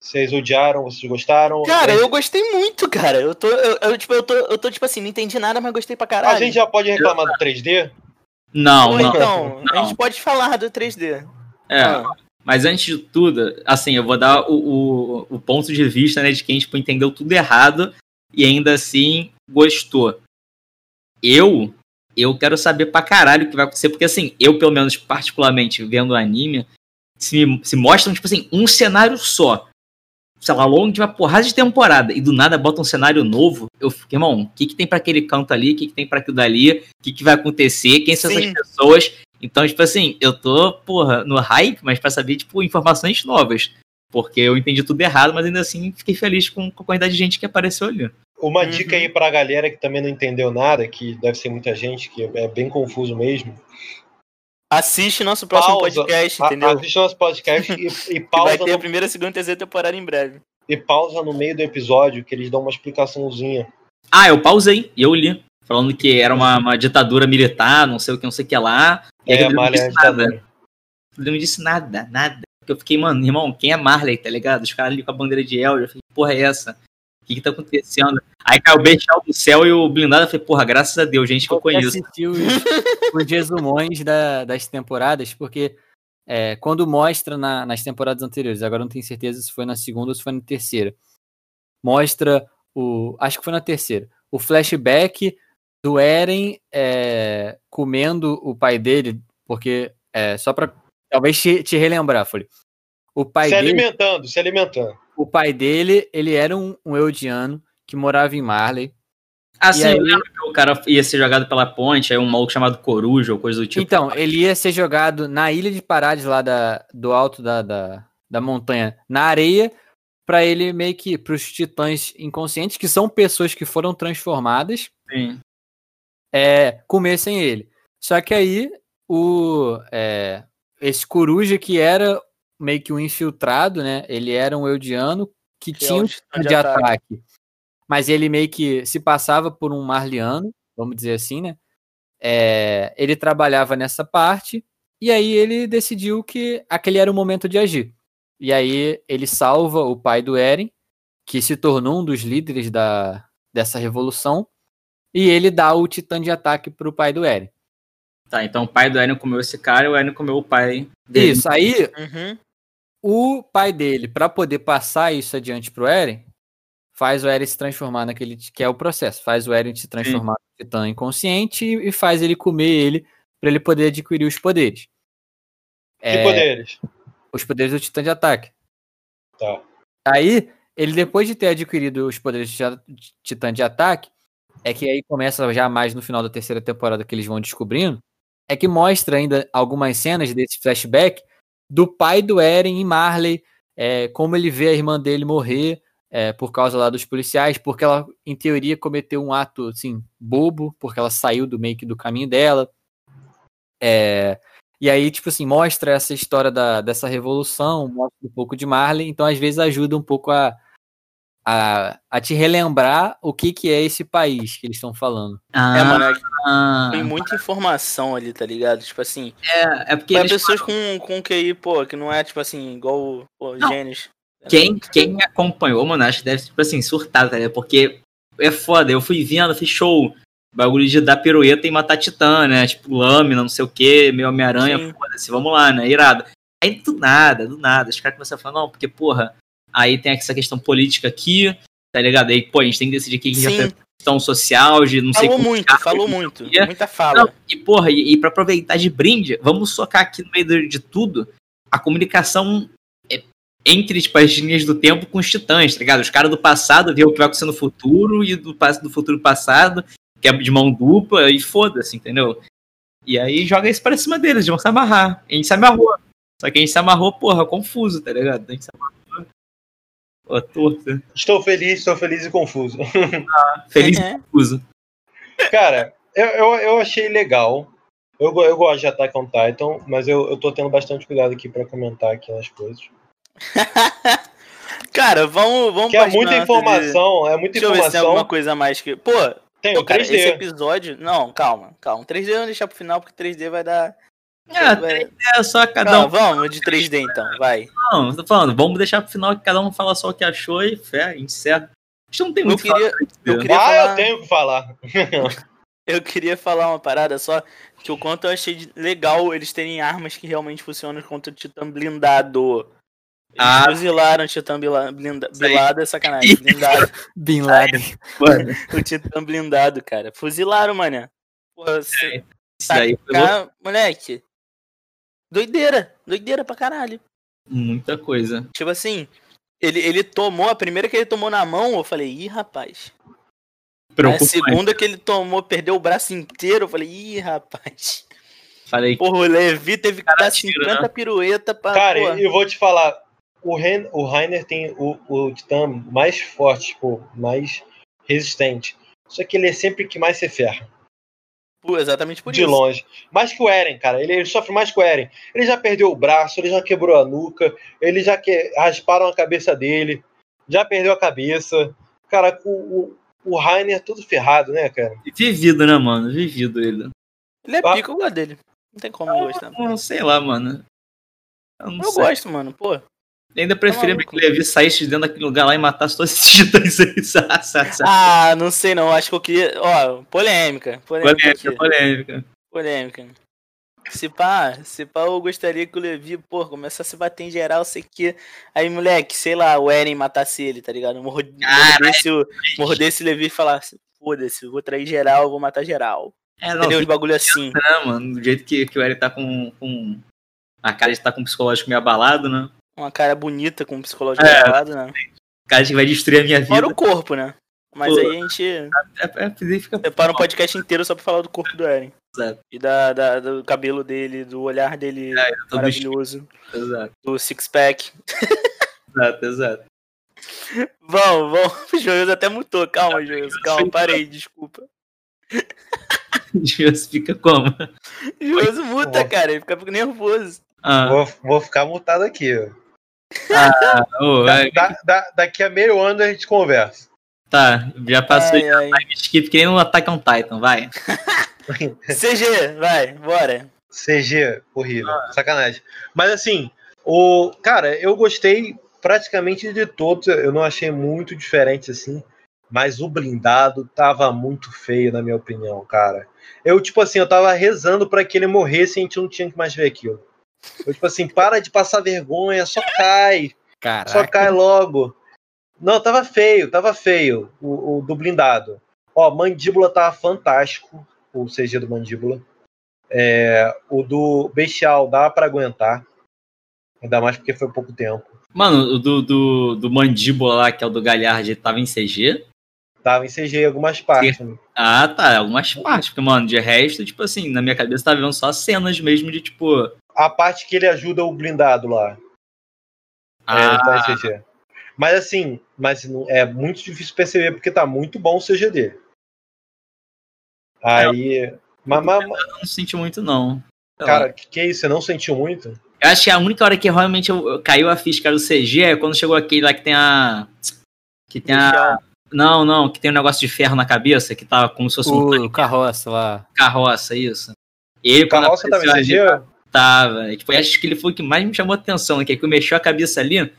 Vocês odiaram? Vocês gostaram? Cara, a eu gostei muito, cara. Eu tô, eu, eu, tipo, eu tô, eu tô, tipo assim, não entendi nada, mas gostei pra caralho. a gente já pode reclamar do 3D? Não, Ou não. então, a não. gente pode falar do 3D. É, Ah, mas antes de tudo, assim, eu vou dar o, o, o ponto de vista, né, de quem, tipo, entendeu tudo errado e ainda assim gostou. Eu, eu quero saber pra caralho o que vai acontecer, porque assim, eu, pelo menos, particularmente, vendo o anime, se, se mostram, tipo assim, um cenário só. Sei lá, longo de uma porrada de temporada, e do nada bota um cenário novo, eu fico, irmão, o que, que tem pra aquele canto ali, o que, que tem pra aquilo dali, o que, que vai acontecer, quem são Sim. essas pessoas. Então, tipo assim, eu tô, porra, no hype, mas pra saber, tipo, informações novas. Porque eu entendi tudo errado, mas ainda assim fiquei feliz com, com a quantidade de gente que apareceu ali. Uma Uhum. dica aí pra galera que também não entendeu nada, que deve ser muita gente, que é bem confuso mesmo. assiste nosso próximo Pausa. podcast, A- entendeu? Assiste nosso podcast e, (laughs) e Que vai pausa ter a no, primeira, segunda e terceira temporada em breve. e pausa no meio do episódio, que eles dão uma explicaçãozinha. Ah, eu pausei e eu li. falando que era uma, uma ditadura militar, não sei o que, não sei o que lá. E É, ele não Marley é disse nada. ditadura. Ele não disse nada, nada. Porque eu fiquei, mano, irmão, quem é Marley, tá ligado? Os caras ali com a bandeira de El, eu falei, que porra é essa? O que que tá acontecendo? Aí caiu o Bechal do céu e o blindado, eu falei, porra, graças a Deus, gente que eu Você conheço. assistiu os, os resumões da- das temporadas, porque é, quando mostra na- nas temporadas anteriores, agora eu não tenho certeza se foi na segunda ou se foi na terceira, mostra o. Acho que foi na terceira. O flashback do Eren é, comendo o pai dele, porque é, só pra talvez te, te relembrar, Folha. O pai Se dele alimentando, se alimentando. O pai dele, ele era um, um Eldiano que morava em Marley. Assim, aí- o cara ia ser jogado pela ponte, aí um maluco chamado Coruja ou coisa do tipo. então, ele ia ser jogado na ilha de Parades, lá da, do alto da, da, da montanha, na areia, pra ele meio que, pros titãs inconscientes, que são pessoas que foram transformadas, Sim. é, comessem ele. Só que aí, o, é, esse coruja que era meio que um infiltrado, né? Ele era um Eldiano que, Que é tinha o um titã de, de ataque. ataque. Mas ele meio que se passava por um marliano, vamos dizer assim, né? É, ele trabalhava nessa parte, e aí ele decidiu que aquele era o momento de agir. E aí ele salva o pai do Eren, que se tornou um dos líderes da, dessa revolução, e ele dá o titã de ataque pro pai do Eren. Tá, então o pai do Eren comeu esse cara e o Eren comeu o pai dele. Isso, aí Uhum. O pai dele, para poder passar isso adiante pro Eren, faz o Eren se transformar naquele. que é o processo. Faz o Eren se transformar no titã inconsciente e, faz ele comer ele para ele poder adquirir os poderes. Que É, poderes? Os poderes do titã de ataque. Tá. Aí, ele depois de ter adquirido os poderes de titã de ataque, é que aí começa já mais no final da terceira temporada que eles vão descobrindo, é que mostra ainda algumas cenas desse flashback do pai do Eren em Marley, é, como ele vê a irmã dele morrer é, por causa lá dos policiais, porque ela, em teoria, cometeu um ato, assim, bobo, porque ela saiu do meio que do caminho dela. É, e aí, tipo assim, mostra essa história da, dessa revolução, mostra um pouco de Marley, então às vezes ajuda um pouco a, a, a te relembrar o que, que é esse país que eles estão falando. Ah, É, mano, é- ah, tem muita informação ali, tá ligado? Tipo assim, é, é porque pra pessoas com, com QI, pô, que não é, tipo assim, igual Não. gênios. Quem, quem acompanhou o Monash deve, tipo assim, surtar, tá ligado? Porque é foda, eu fui vendo, fiz show. Bagulho de dar pirueta e matar titã, né? Tipo, lâmina, não sei o que, meu Homem-Aranha, foda-se, vamos lá, né? Irado. Aí do nada, do nada, os caras começam a falar, não, porque, porra, aí tem essa questão política aqui, tá ligado? Aí, pô, a gente tem que decidir quem já Sim. tem questão social, de não sei Falou como muito, cargos, falou muito. sei o quê. Muita fala. Não, e porra, e, e pra aproveitar de brinde, vamos socar aqui no meio de, de tudo a comunicação é, entre tipo, as linhas do tempo com os titãs, tá ligado? Os caras do passado vê o que vai acontecer no futuro e do, do futuro passado, que é de mão dupla, e foda-se, entendeu? E aí joga isso pra cima deles, eles vão se amarrar. A gente se amarrou. Só que a gente se amarrou, porra, confuso, tá ligado? A gente se amarrou. Estou feliz, estou feliz e confuso. Feliz e É. confuso. Cara, eu, eu, eu achei legal. Eu, eu gosto de Attack on Titan, mas eu, eu tô tendo bastante cuidado aqui pra comentar aqui as coisas. (laughs) Cara, vamos, vamos Que é muita antes de- informação, é muita Deixa eu ver se tem informação. alguma coisa a mais que. Pô, Tem pô cara, 3D. esse episódio. Não, calma, calma. 3D eu vou deixar pro final, porque 3D vai dar. É, é só cada Não, um. vamos de 3D então, vai. Não, tô falando, vamos deixar pro final que cada um fala só o que achou e fé, encerra. A gente não tem muito o que queria, falar, eu queria Ah, falar. eu tenho que falar. (laughs) Eu queria falar uma parada só, que o quanto eu achei legal eles terem armas que realmente funcionam contra o Titã blindado. Eles Ah. fuzilaram o Titã bila- blinda, Isso aí. blindado, é sacanagem, blindado. (laughs) Bin Laden. Mano, o Titã blindado, cara. Fuzilaram, mané. Porra, você isso daí foi tá, moleque. Doideira, doideira pra caralho. muita coisa. Tipo assim, ele, ele tomou, a primeira que ele tomou na mão, eu falei, ih, rapaz. A segunda que ele tomou, perdeu o braço inteiro, eu falei, ih, rapaz. Falei, Porra, o Levi teve que dar tira, 50 né? pirueta pra. Cara, porra. eu vou te falar. O, Ren, o Rainer tem o, o Titã mais forte, tipo, mais resistente. Só que ele é sempre que mais se ferra. Exatamente por de isso. longe. Mais que o Eren, cara. Ele, ele sofre mais que o Eren. Ele já perdeu o braço, ele já quebrou a nuca, ele já que, rasparam a cabeça dele, já perdeu a cabeça. Cara, o, o, o Rainer todo ferrado, né, cara? Vivido, né, mano? Vivido ele. Ele é Ah. pica, eu gosto dele. Não tem como não gostar. Não sei lá, mano. Eu não Eu sei. gosto, mano, pô. Eu ainda preferia maluco. que o Levi saísse de dentro daquele lugar lá e matasse todos esses (laughs) titãs aí. Ah, não sei não. Acho que eu queria. Ó, polêmica. Polêmica. Polêmica, polêmica. Polêmica. Se pá, se pá, eu gostaria que o Levi, pô, começasse a bater em geral, sei que. Aí, moleque, sei lá, o Eren matasse ele, tá ligado? Mord- Mordesse o, mordesse o Levi e falasse: foda-se, eu vou trair geral, vou matar geral. É, não, Entendeu? Os bagulho assim. né, mano? Do jeito que, que o Eric tá com, com. A cara de tá com o psicológico meio abalado, né? Uma cara bonita com um psicológico É. elevado, né? Cara que vai destruir a minha vida. Fora o corpo, né? Mas Pô. aí a gente É, é, é, fica... separa um podcast inteiro só pra falar do corpo do Eren. Exato. E da, da- do cabelo dele, do olhar dele Todo maravilhoso, Exato, do six-pack. exato, exato. Vamos, vamos. (laughs) O Joioso até mutou. Calma, Joioso. Calma, parei, desculpa. (laughs) Deus fica como? Joioso muta, cara. Ele fica nervoso. Ah, Vou, vou ficar mutado aqui. ó. Ô, Da- é, da- da- daqui a meio ano a gente conversa. tá, já passou Ai, ai. de skip que nem no Attack on Titan, vai. (laughs) CG, vai, bora. CG, horrível. Sacanagem. Mas assim, o. Cara, eu gostei praticamente de todos. Eu não achei muito diferente assim. Mas o blindado tava muito feio, na minha opinião, cara. Eu, tipo assim, eu tava rezando pra que ele morresse e a gente não tinha que mais ver aquilo. Eu, tipo assim, para de passar vergonha, só cai. Caraca. Só cai logo. Não, tava feio, tava feio o, o do blindado. Ó, mandíbula tava fantástico, o CG do mandíbula. É, o do bestial dá pra aguentar. Ainda mais porque foi pouco tempo. Mano, o do, do, do Mandíbula lá, que é o do Galhard, ele tava em CG? Tava em CG em algumas partes. né? Ah, tá, algumas partes. Porque, mano, de resto, tipo assim, na minha cabeça tava vendo só cenas mesmo de, tipo... A parte que ele ajuda o blindado lá. Ah, É, tá. Mas assim, mas não- é muito difícil perceber porque tá muito bom o CG dele. Aí. Mas, mas- eu não senti muito, não. Cara, que, que isso? Você não sentiu muito? Eu acho que a única hora que realmente eu, eu- caiu a ficha do CG é quando chegou aquele lá que tem a. Que tem a. Bestial. Não, não, que tem um negócio de ferro na cabeça, que tava como se fosse um O carroça lá. carroça, isso. E ele, Carroça ali, CG? Tava. E, Tipo, eu acho que ele foi o que mais me chamou a atenção, né? Que é que eu mexi a cabeça ali. Acho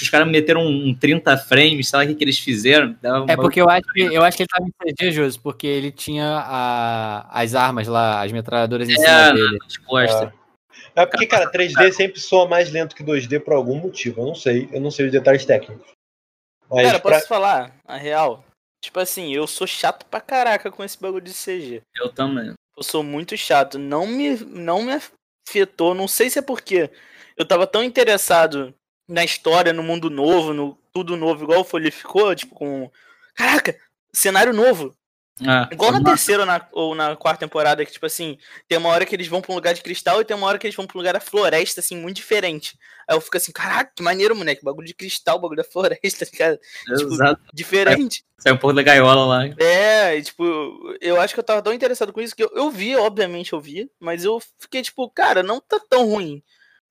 que os caras meteram um, um 30 frames, sei lá o que, que eles fizeram. Dava É porque eu acho que, eu acho que ele tava em CG, Josi, porque ele tinha a- as armas lá, as metralhadoras em É, cima dele. costas. É porque, cara, 3D sempre soa mais lento que 2D por algum motivo. Eu não sei. Eu não sei os detalhes técnicos. Mas Cara, pra- posso falar? A real. Tipo assim, eu sou chato pra caraca com esse bagulho de CG. Eu também. Eu sou muito chato. Não me, não me afetou. Não sei se é porque eu tava tão interessado na história, no mundo novo, no tudo novo, igual o Folha ficou, tipo, com. Caraca, cenário novo. Ah, Igual na terceira ou na, ou na quarta temporada, que, tipo assim, tem uma hora que eles vão pra um lugar de cristal e tem uma hora que eles vão pra um lugar da floresta, assim, muito diferente. Aí eu fico assim, caraca, que maneiro, moleque. Bagulho de cristal, bagulho da floresta, (laughs) tá ligado? tipo, Exato. Diferente. Saiu um pouco da gaiola lá. É, e, tipo, eu acho que eu tava tão interessado com isso que eu, eu vi, obviamente eu vi, mas eu fiquei tipo, cara, não tá tão ruim.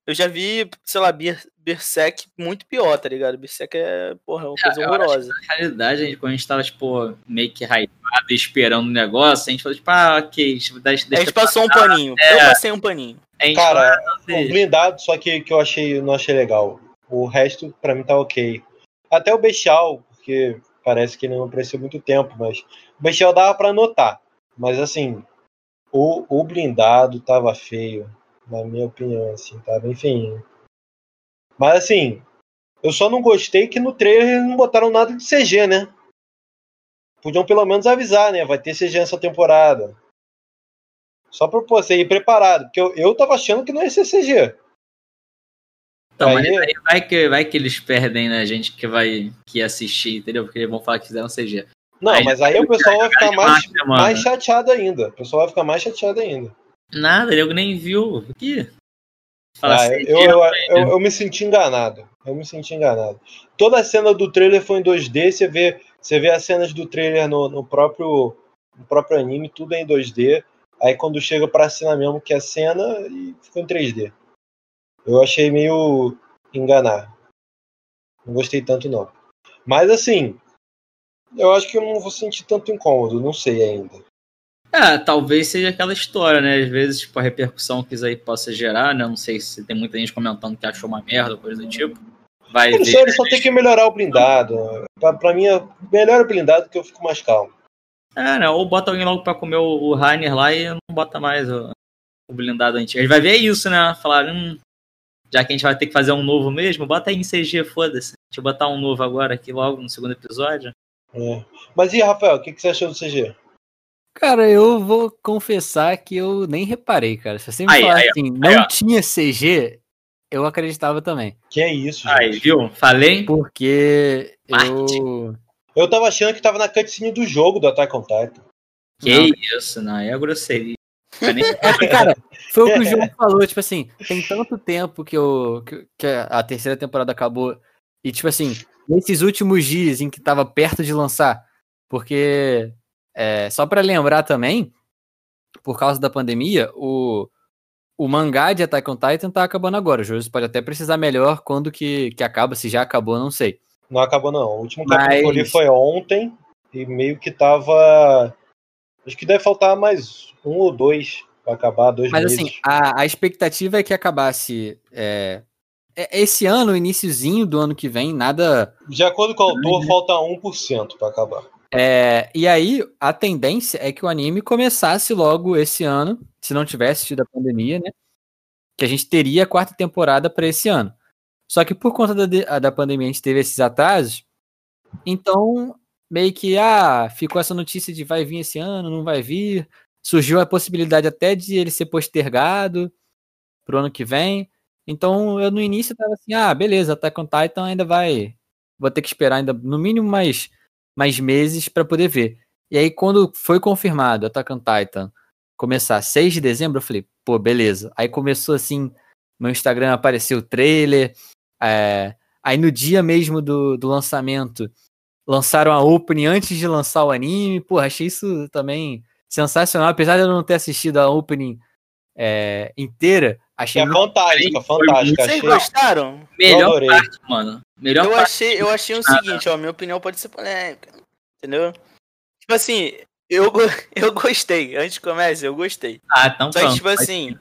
Eu já vi, sei lá, Ber Berserk muito pior, tá ligado? Berserk é, porra, é uma coisa acho horrorosa. Na realidade, a gente, quando a gente tava, tipo, meio que hypado, esperando o negócio, a gente falou, tipo, ah, ok, deixa, deixa, A gente passou um paninho. Eu passei um paninho. Cara, o blindado, só que, que eu achei, não achei legal. O resto, pra mim, tá ok. Até o Bestial, porque parece que ele não apareceu muito tempo, mas o Bestial dava pra notar. Mas assim, o, o blindado tava feio, na minha opinião, assim, bem feinho. Mas assim, eu só não gostei que no trailer eles não botaram nada de CG, né? Podiam pelo menos avisar, né? Vai ter CG nessa temporada. Só pra pô, você ir preparado, porque eu, eu tava achando que não ia ser CG. Então, mas Aí- aí vai que, vai que eles perdem, né, gente que vai que assistir, entendeu? Porque eles vão falar que fizeram CG. Não, Aí- mas aí o pessoal vai ficar mais, mais chateado ainda. O pessoal vai ficar mais chateado ainda. Nada, nego nem viu. Aqui. Fala Ah, CG, eu, eu, eu, eu me senti enganado. Eu me senti enganado. Toda a cena do trailer foi em 2D. Você vê, você vê as cenas do trailer no, no próprio, no próprio anime, tudo é em 2D. Aí quando chega pra cena mesmo, que é a cena, e ficou em 3D. Eu achei meio enganar. Não gostei tanto, não. Mas assim, eu acho que eu não vou sentir tanto incômodo, não sei ainda. É, talvez seja aquela história, né? Às vezes, tipo, a repercussão que isso aí possa gerar, né? Não sei se tem muita gente comentando que achou uma merda, coisa do tipo. Vai não ver. sei, ele só tem que melhorar o blindado. Pra, pra mim, é melhor o blindado que eu fico mais calmo. É, né? Ou bota alguém logo pra comer o, o Rainer lá e não bota mais o, o blindado antigo. Gente vai ver isso, né? Falar, hum, já que a gente vai ter que fazer um novo mesmo, bota aí em CG, foda-se. Deixa eu botar um novo agora aqui logo no segundo episódio. É. Mas e, Rafael, o que, que você achou do CG? Cara, eu vou confessar que eu nem reparei, cara. Se você me Aí, falar aí, assim, aí, não tinha CG, eu acreditava também. Que é isso, Aí, gente? viu? Falei? Porque Marketing. eu. Eu tava achando que tava na cutscene do jogo do Attack on Titan. Que isso, não, é grosseria. (laughs) Não é cara, foi o que o (laughs) João falou, tipo assim, tem tanto tempo que, eu, que, que a terceira temporada acabou. E, tipo assim, nesses últimos dias em que tava perto de lançar, porque é, só pra lembrar também, por causa da pandemia, o, o mangá de Attack on Titan tá acabando agora. O José pode até precisar melhor quando que, que acaba, se já acabou, não sei. Não acabou, não. O último Mas- capítulo ali foi ontem e meio que tava. Acho que deve faltar mais um ou dois pra acabar, dois Mas meses. assim, a, a expectativa é que acabasse é, é- esse ano, iniciozinho do ano que vem, nada De acordo com o autor, falta 1% pra acabar. É, e aí, a tendência é que o anime começasse logo esse ano, se não tivesse tido a pandemia, né? Que a gente teria a quarta temporada para esse ano. Só que por conta da, da pandemia a gente teve esses atrasos, então meio que ah, ficou essa notícia de vai vir esse ano, não vai vir. Surgiu a possibilidade até de ele ser postergado pro ano que vem. Então eu no início tava assim, ah, beleza, Attack on Titan ainda vai. Vou ter que esperar ainda no mínimo mais mais meses para poder ver. E aí, quando foi confirmado Attack on Titan começar 6 de dezembro, eu falei, pô, beleza. Aí começou assim, no Instagram apareceu o trailer. é, aí no dia mesmo do, do lançamento, lançaram a opening antes de lançar o anime. Pô, achei isso também sensacional. Apesar de eu não ter assistido a opening é, inteira, achei É muito fantástica, Foi fantástica. Vocês Achei, gostaram? Melhor parte, mano. Melhor Eu parte. achei, eu achei o seguinte, ó, minha opinião pode ser polêmica, entendeu? Tipo assim, eu, (laughs) eu gostei, antes de começar, eu gostei. Ah, então Só que, tipo assim,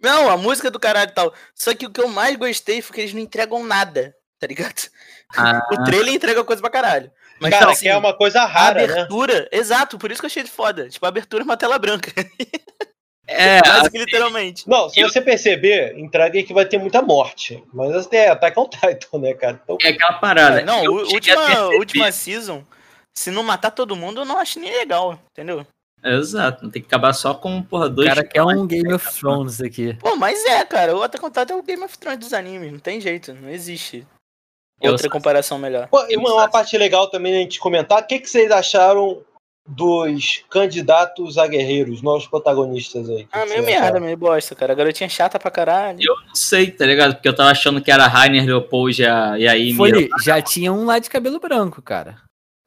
não, a música do caralho e tal. Só que o que eu mais gostei foi que eles não entregam nada, tá ligado? (laughs) Ah. O trailer entrega coisa pra caralho. Mas, Cara, tipo que é assim, uma coisa a rara, né? abertura, exato, por isso que eu achei de foda. Tipo, a abertura é uma tela branca, (laughs) É, (laughs) quase que literalmente. Não, se você perceber, entrega aí que vai ter muita morte. Mas até Attack on Titan, né, cara? Então, é aquela parada. não, Eu o- cheguei a última, última season, se não matar todo mundo, eu não acho nem legal, entendeu? Exato, não tem que acabar só com, porra, O dois. cara quer um Game of Thrones aqui. Pô, mas é, cara, o Attack on Titan é o Game of Thrones dos animes, não tem jeito, não existe Eu outra comparação melhor. Pô, e uma, uma parte legal também a gente comentar, o que, que vocês acharam dos candidatos a guerreiros, novos protagonistas aí? Ah, meio merda, meio bosta, cara. A garotinha chata pra caralho. Eu não sei, tá ligado? Porque eu tava achando que era Rainer, Leopold e a, e a Amy. Já tinha um lá de cabelo branco, cara.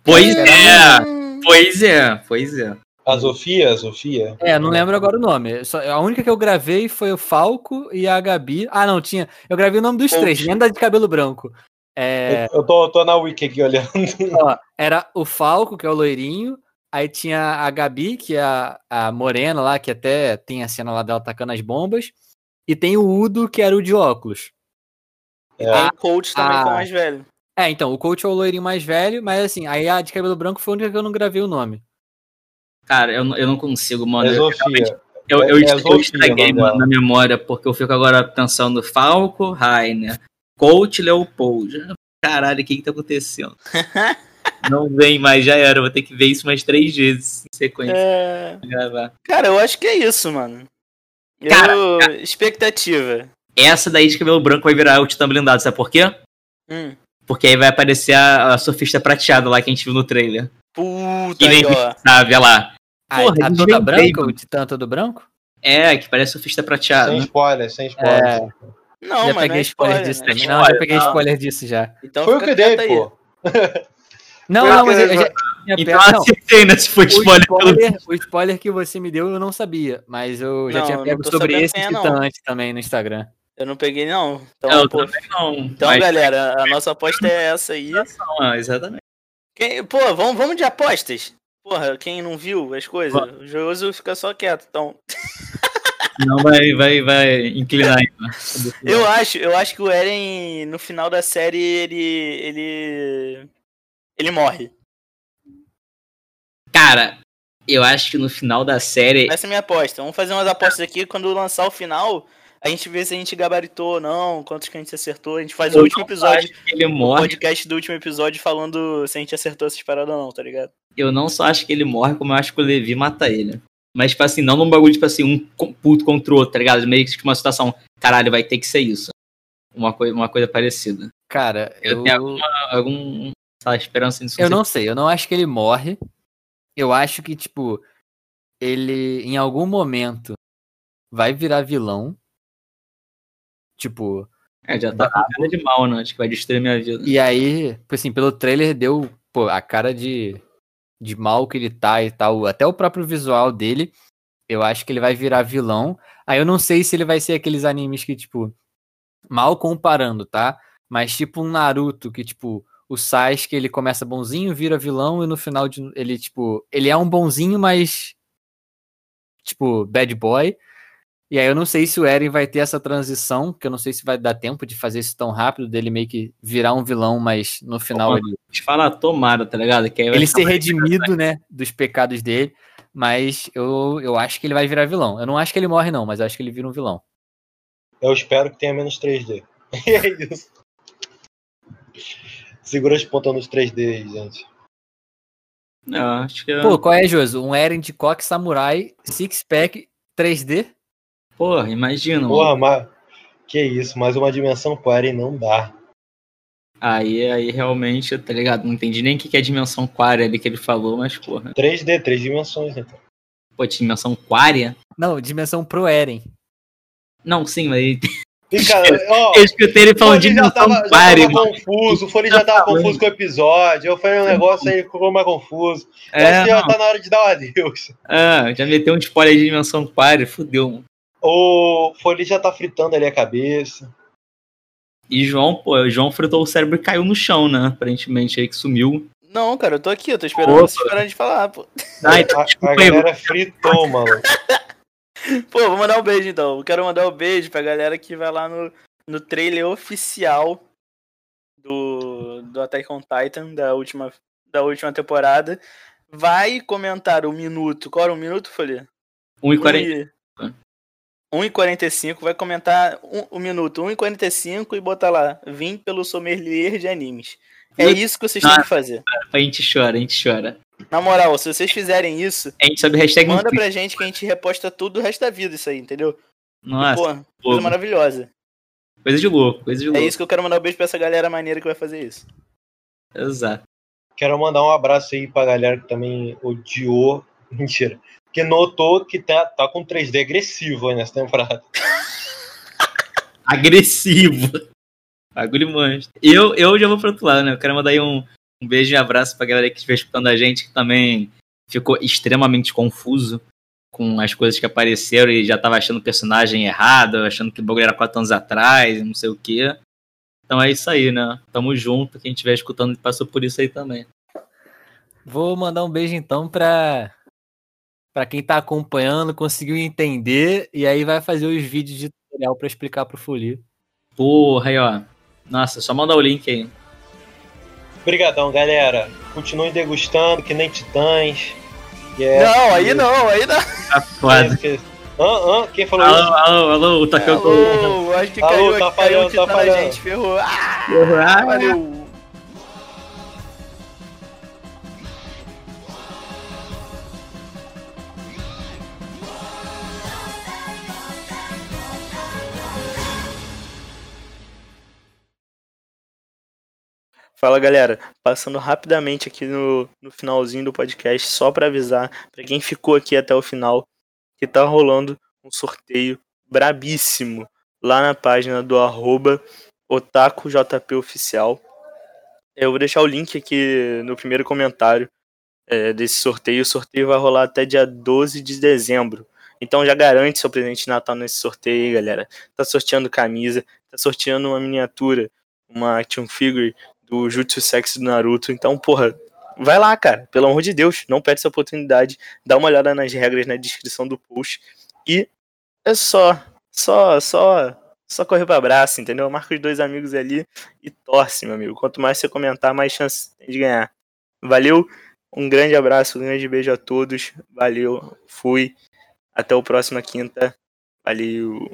Pois é, Hum, pois é, pois é. A Sofia, a Sofia? É, não lembro agora o nome. Só- a única que eu gravei foi o Falco e a Gabi. Ah, não, tinha. Eu gravei o nome dos Coach. três, nem da de cabelo branco. É, Eu, eu tô, tô na wiki aqui olhando. ó, era o Falco, que é o loirinho. Aí tinha a Gabi, que é a, a morena lá, que até tem a cena lá dela atacando as bombas. E tem o Udo, que era o de óculos. Tem o coach também, que é ah. o mais velho. É, então, o coach é o loirinho mais velho, mas assim, aí a de cabelo branco foi a única que eu não gravei o nome. Cara, eu, não- eu não consigo, mano. É Eu, eu, é- eu, é eu Sofia estraguei, mano, na memória, porque eu fico agora pensando Falco, Rainer, Coach, Leopold. Caralho, o que que tá acontecendo? (laughs) não vem mais, já era. Vou ter que ver isso mais três vezes em sequência. É... gravar. Cara, eu acho que é isso, mano. Eu... Cara, Expectativa. Essa daí de cabelo branco vai virar o Titã blindado, sabe por quê? Hum. Porque aí vai aparecer a, a surfista prateada lá que a gente viu no trailer. Puta Que sabe, olha lá. Aí Porra, tá eles toda branca, o Titã todo branco? É, que parece surfista prateado. Sem spoiler, sem spoiler. É. Não, já mas não peguei é spoiler, spoiler, disso né? também. Não, já peguei não. spoiler disso já. Então Foi o que eu dei, aí. pô. Não, não, mas eu já Então não, acertei, né? Se foi o spoiler pelo spoiler, o spoiler que você me deu eu não sabia, mas eu já Não, tinha não pego sobre esse é, Titã não. antes também no Instagram. Eu não peguei, não. Então, Eu pô, não. então mas- galera, a nossa aposta é essa aí. Ah, exatamente. Quem- pô, vamos, vamos de apostas. Porra, quem não viu as coisas, o Joso fica só quieto. Então, Não vai, vai, vai inclinar aí. né? eu acho, eu acho que o Eren, no final da série, ele. ele. Ele morre. Cara, eu acho que no final da série. Essa é a minha aposta. Vamos fazer umas apostas aqui. Quando lançar o final, a gente vê se a gente gabaritou ou não, quantos que a gente acertou. A gente faz o Eu último não episódio, acho que ele o morre. podcast do último episódio, falando se a gente acertou essas paradas ou não, tá ligado? Eu não só acho que ele morre, como eu acho que o Levi mata ele. Mas, tipo assim, não num bagulho, tipo assim, um puto contra o outro, tá ligado? Meio que tipo, uma situação, caralho, vai ter que ser isso. Uma, coi uma coisa parecida. Cara, Eu eu, tenho alguma, algum, sei lá, esperança nisso. eu não sei, eu não acho que ele morre. Eu acho que, tipo, ele em algum momento vai virar vilão. Tipo, É, já tá com cara de mal, né? Acho que vai destruir minha vida. E aí, tipo assim, pelo trailer deu, pô, a cara de, de mal que ele tá e tal, até o próprio visual dele, eu acho que ele vai virar vilão. Aí eu não sei se ele vai ser aqueles animes que, tipo, mal comparando, tá? Mas tipo um Naruto que, tipo, o Sasuke, ele começa bonzinho, vira vilão e no final de, ele, tipo, ele é um bonzinho, mas tipo, bad boy. E aí eu não sei se o Eren vai ter essa transição, que eu não sei se vai dar tempo de fazer isso tão rápido, dele meio que virar um vilão, mas no final ele, Te falar, tomara, tá ligado? Que ele ser redimido, né, dos pecados dele. Mas eu, eu acho que ele vai virar vilão. Eu não acho que ele morre, não, mas eu acho que ele vira um vilão. Eu espero que tenha menos 3D. (laughs) E é isso. Segura as pontas nos 3D aí, gente. Não, acho que. Pô, qual é, Joso? Um Eren de coque samurai, six pack, 3D? Porra, imagina. mano. Porra, mas. Que isso, mais uma dimensão pro Eren não dá. Aí, aí realmente, tá ligado? Não entendi nem o que que é dimensão quária ali que ele falou, mas porra. 3D, três dimensões, então. Pô, dimensão quária? Não, dimensão pro Eren. Não, sim, mas E, cara, (laughs) ó, eu escutei ele falando de já tava mano. confuso, o Foley já tava confuso com o episódio. Eu falei um negócio aí ficou mais confuso. É, já tá na hora de dar um adeus. é, já meteu um spoiler de dimensão quária, fudeu, mano. O Foley já tá fritando ali a cabeça. E João, pô, o João fritou o cérebro e caiu no chão, né? Aparentemente aí que sumiu. Não, cara, eu tô aqui, eu tô esperando Opa. vocês pararem de falar, pô. Ah, então, A, a aí, galera fritou, mano. (laughs) Pô, vou mandar um beijo então. Eu quero mandar um beijo pra galera que vai lá no, no trailer oficial do, do Attack on Titan, da última, da última temporada. Vai comentar o minuto. Qual era o minuto, Folha? 1h40. 1h45, vai comentar um, o minuto 1h45 e botar lá, vim pelo sommelier de animes. É isso que vocês têm que fazer. A gente chora, a gente chora. Na moral, se vocês fizerem isso, A gente sabe hashtag manda pra gente que a gente reposta tudo o resto da vida isso aí, entendeu? Nossa, Pô, coisa pô, maravilhosa. coisa de louco, coisa de É louco. isso que eu quero mandar um beijo pra essa galera maneira que vai fazer isso. Exato. Quero mandar um abraço aí pra galera que também odiou. (laughs) Mentira. Que notou que tá, tá com 3D agressivo aí nessa temporada. (laughs) Agressivo. Bagulho monstro. Eu, eu já vou pro outro lado, né? Eu quero mandar aí um, um beijo e abraço pra galera que estiver escutando a gente, que também ficou extremamente confuso com as coisas que apareceram e já tava achando o personagem errado, achando que o bagulho era quatro anos atrás, não sei o quê. Então é isso aí, né? Tamo junto. Quem estiver escutando passou por isso aí também. Vou mandar um beijo então pra, pra quem tá acompanhando, conseguiu entender, e aí vai fazer os vídeos de tutorial pra explicar pro Folia. Porra, aí, ó. Nossa, só mandar o link aí. Obrigadão, galera. Continuem degustando, que nem titãs. E é- Não, aí não, aí não. Tá foda. que- Hã? Hã? Quem falou Alô, isso? alô, alô, o Takeo Alô, acho que Alô, caiu, tá caiu falhando, titã tá falhando. gente, ferrou. Ah, Ah, valeu. Fala galera, passando rapidamente aqui no, no finalzinho do podcast, só para avisar para quem ficou aqui até o final que tá rolando um sorteio brabíssimo lá na página do arroba otakujpoficial. Eu vou deixar o link aqui no primeiro comentário é, desse sorteio. O sorteio vai rolar até dia 12 de dezembro. Então já garante seu presente de Natal nesse sorteio aí, galera. Tá sorteando camisa, tá sorteando uma miniatura, uma action figure do Jutsu Sex do Naruto. Então, porra, vai lá, cara. Pelo amor de Deus, não perde essa oportunidade. Dá uma olhada nas regras na descrição do post. E é só, só, só, só correr para abraço, entendeu? Marca os dois amigos ali e torce, meu amigo. Quanto mais você comentar, mais chance tem de ganhar. Valeu, um grande abraço, um grande beijo a todos. Valeu, fui. Até o próxima quinta. Valeu.